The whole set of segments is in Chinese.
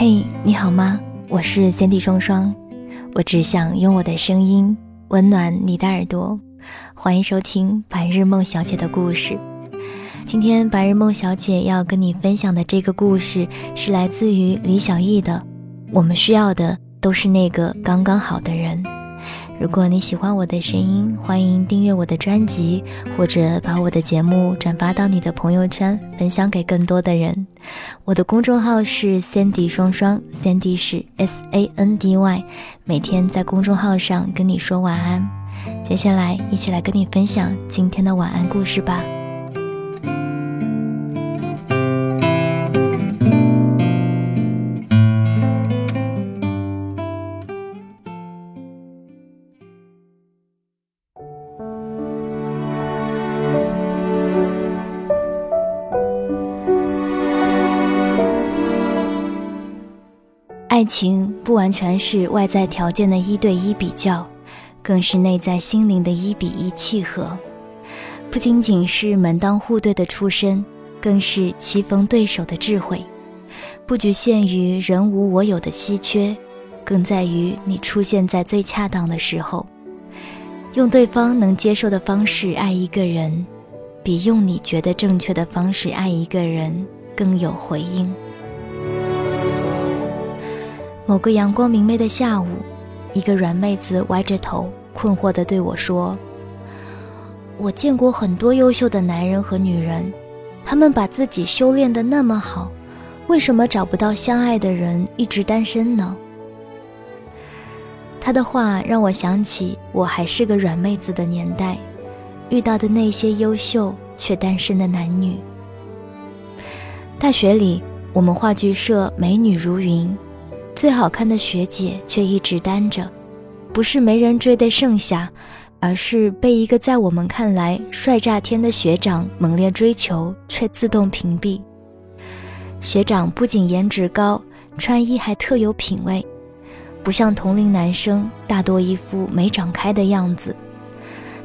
嘿，你好吗？我是三 D 双双，我只想用我的声音温暖你的耳朵。欢迎收听白日梦小姐的故事。今天白日梦小姐要跟你分享的这个故事是来自于李小艺的。我们需要的都是那个刚刚好的人。如果你喜欢我的声音，欢迎订阅我的专辑，或者把我的节目转发到你的朋友圈，分享给更多的人。我的公众号是 Sandy 双双，Sandy 是 S A N D Y，每天在公众号上跟你说晚安。接下来，一起来跟你分享今天的晚安故事吧。爱情不完全是外在条件的一对一比较，更是内在心灵的一比一契合。不仅仅是门当户对的出身，更是棋逢对手的智慧。不局限于人无我有的稀缺，更在于你出现在最恰当的时候。用对方能接受的方式爱一个人，比用你觉得正确的方式爱一个人更有回应。某个阳光明媚的下午，一个软妹子歪着头，困惑地对我说：“我见过很多优秀的男人和女人，他们把自己修炼得那么好，为什么找不到相爱的人，一直单身呢？”他的话让我想起我还是个软妹子的年代，遇到的那些优秀却单身的男女。大学里，我们话剧社美女如云。最好看的学姐却一直单着，不是没人追的盛夏，而是被一个在我们看来帅炸天的学长猛烈追求，却自动屏蔽。学长不仅颜值高，穿衣还特有品味，不像同龄男生大多一副没长开的样子。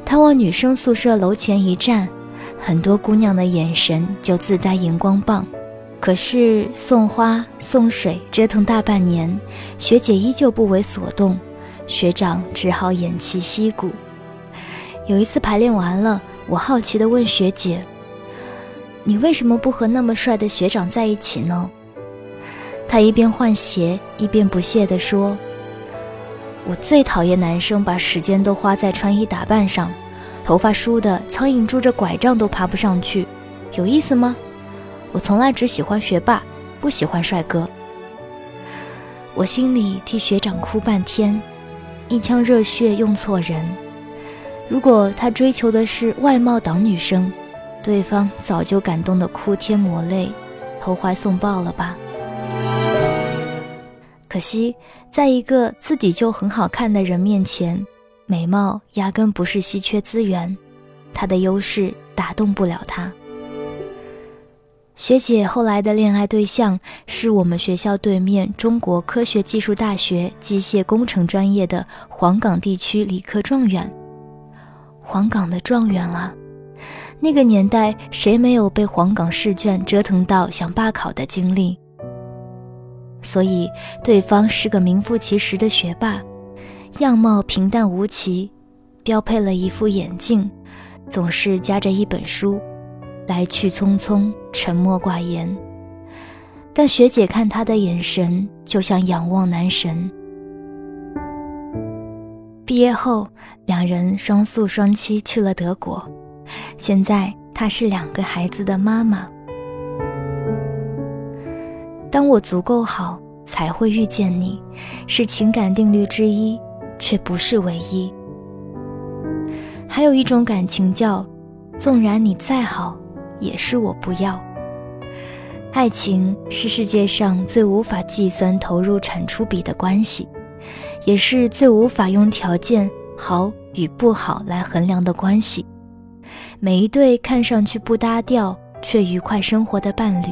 他往女生宿舍楼前一站，很多姑娘的眼神就自带荧光棒。可是送花送水折腾大半年，学姐依旧不为所动，学长只好偃旗息鼓。有一次排练完了，我好奇地问学姐：“你为什么不和那么帅的学长在一起呢？”她一边换鞋一边不屑地说：“我最讨厌男生把时间都花在穿衣打扮上，头发梳得苍蝇拄着拐杖都爬不上去，有意思吗？”我从来只喜欢学霸，不喜欢帅哥。我心里替学长哭半天，一腔热血用错人。如果他追求的是外貌党女生，对方早就感动得哭天抹泪，投怀送抱了吧。可惜，在一个自己就很好看的人面前，美貌压根不是稀缺资源，他的优势打动不了他。学姐后来的恋爱对象是我们学校对面中国科学技术大学机械工程专业的黄冈地区理科状元。黄冈的状元啊，那个年代谁没有被黄冈试卷折腾到想罢考的经历？所以对方是个名副其实的学霸，样貌平淡无奇，标配了一副眼镜，总是夹着一本书。来去匆匆，沉默寡言，但学姐看他的眼神就像仰望男神。毕业后，两人双宿双栖去了德国，现在她是两个孩子的妈妈。当我足够好，才会遇见你，是情感定律之一，却不是唯一。还有一种感情叫，纵然你再好，也是我不要。爱情是世界上最无法计算投入产出比的关系，也是最无法用条件好与不好来衡量的关系。每一对看上去不搭调却愉快生活的伴侣，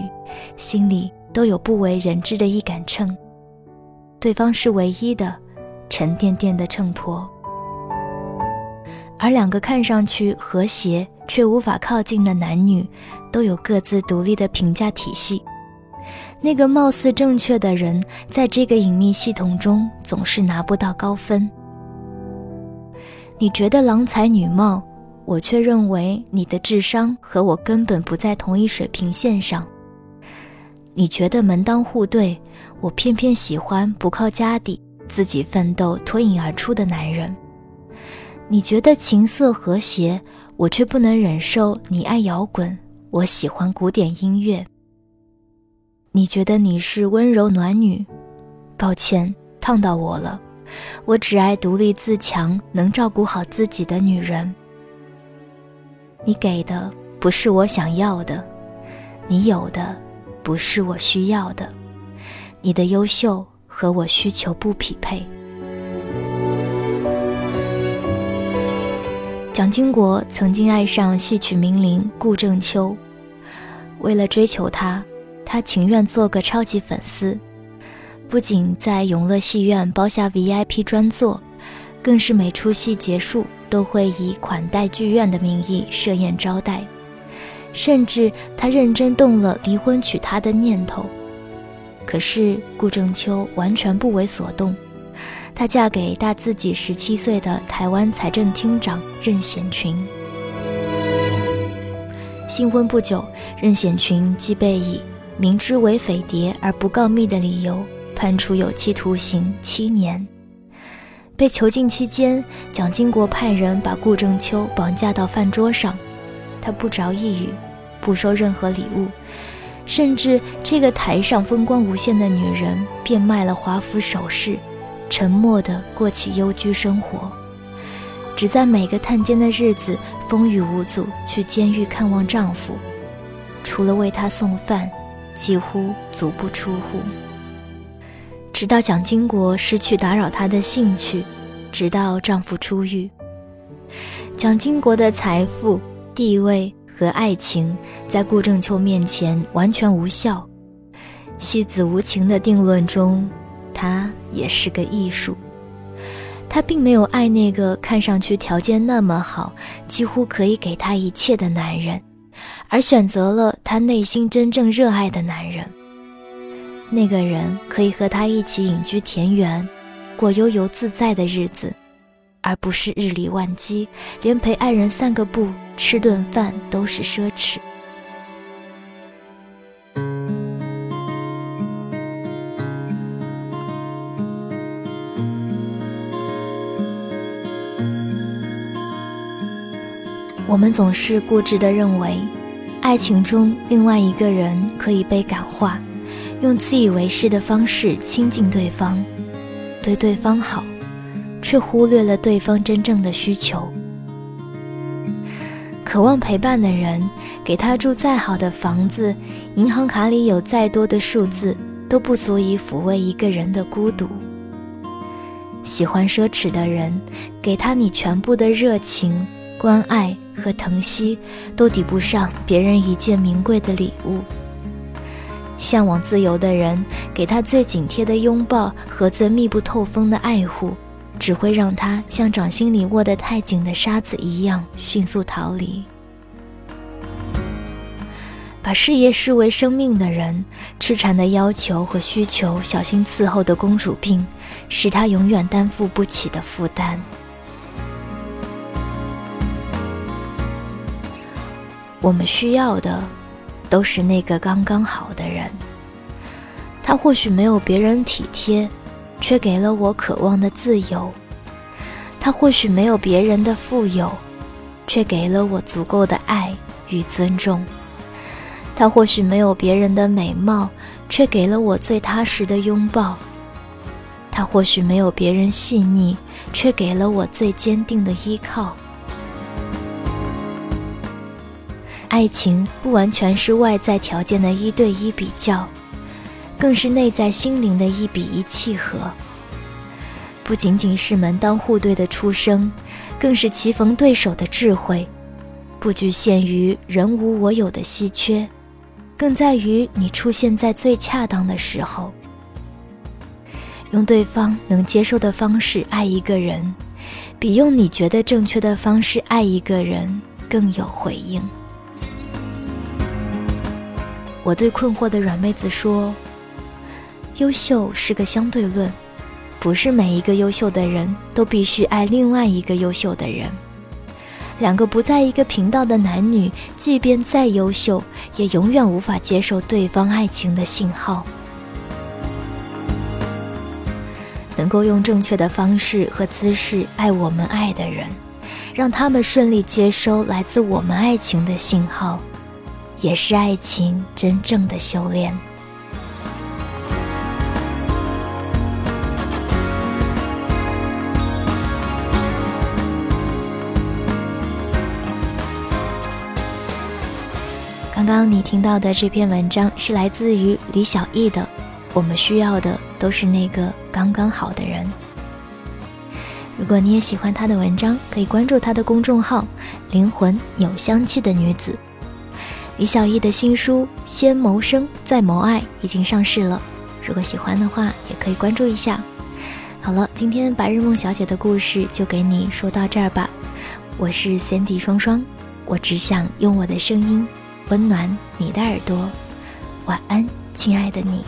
心里都有不为人知的一杆秤，对方是唯一的、沉甸甸的秤砣。而两个看上去和谐却无法靠近的男女，都有各自独立的评价体系。那个貌似正确的人，在这个隐秘系统中总是拿不到高分。你觉得郎才女貌？我却认为你的智商和我根本不在同一水平线上。你觉得门当户对，我偏偏喜欢不靠家底、自己奋斗脱颖而出的男人。你觉得琴瑟和谐，我却不能忍受你爱摇滚，我喜欢古典音乐。你觉得你是温柔暖女，抱歉，烫到我了。我只爱独立自强、能照顾好自己的女人。你给的不是我想要的，你有的不是我需要的，你的优秀和我需求不匹配。蒋经国曾经爱上戏曲名伶顾正秋，为了追求她，他情愿做个超级粉丝，不仅在永乐戏院包下 VIP 专座，更是每出戏结束。都会以款待剧院的名义设宴招待，甚至他认真动了离婚娶她的念头。可是顾正秋完全不为所动，她嫁给大自己十七岁的台湾财政厅长任显群。新婚不久，任显群即被以明知为匪谍而不告密的理由判处有期徒刑七年。被囚禁期间，蒋经国派人把顾正秋绑架到饭桌上，他不着一语，不收任何礼物，甚至这个台上风光无限的女人变卖了华服首饰，沉默地过起幽居生活，只在每个探监的日子风雨无阻去监狱看望丈夫，除了为他送饭，几乎足不出户。直到蒋经国失去打扰她的兴趣，直到丈夫出狱，蒋经国的财富、地位和爱情在顾正秋面前完全无效。戏子无情的定论中，他也是个艺术。他并没有爱那个看上去条件那么好、几乎可以给他一切的男人，而选择了他内心真正热爱的男人。那个人可以和他一起隐居田园，过悠游自在的日子，而不是日理万机，连陪爱人散个步、吃顿饭都是奢侈。我们总是固执地认为，爱情中另外一个人可以被感化。用自以为是的方式亲近对方，对对方好，却忽略了对方真正的需求。渴望陪伴的人，给他住再好的房子，银行卡里有再多的数字，都不足以抚慰一个人的孤独。喜欢奢侈的人，给他你全部的热情、关爱和疼惜，都抵不上别人一件名贵的礼物。向往自由的人，给他最紧贴的拥抱和最密不透风的爱护，只会让他像掌心里握得太紧的沙子一样迅速逃离。把事业视为生命的人，痴缠的要求和需求，小心伺候的公主病，是他永远担负不起的负担。我们需要的。都是那个刚刚好的人。他或许没有别人体贴，却给了我渴望的自由；他或许没有别人的富有，却给了我足够的爱与尊重；他或许没有别人的美貌，却给了我最踏实的拥抱。他或许没有别人细腻，却给了我最坚定的依靠。爱情不完全是外在条件的一对一比较，更是内在心灵的一比一契合。不仅仅是门当户对的出生，更是棋逢对手的智慧。不局限于人无我有的稀缺，更在于你出现在最恰当的时候。用对方能接受的方式爱一个人，比用你觉得正确的方式爱一个人更有回应。我对困惑的软妹子说：“优秀是个相对论，不是每一个优秀的人都必须爱另外一个优秀的人。两个不在一个频道的男女，即便再优秀，也永远无法接受对方爱情的信号。”能够用正确的方式和姿势爱我们爱的人，让他们顺利接收来自我们爱情的信号，也是爱情真正的修炼。刚刚你听到的这篇文章是来自于李小艺的。我们需要的都是那个刚刚好的人。如果你也喜欢他的文章，可以关注他的公众号“灵魂有香气的女子”。李小艺的新书《先谋生再谋爱》已经上市了，如果喜欢的话，也可以关注一下。好了，今天白日梦小姐的故事就给你说到这儿吧。我是 Cindy 双双，我只想用我的声音温暖你的耳朵。晚安，亲爱的你。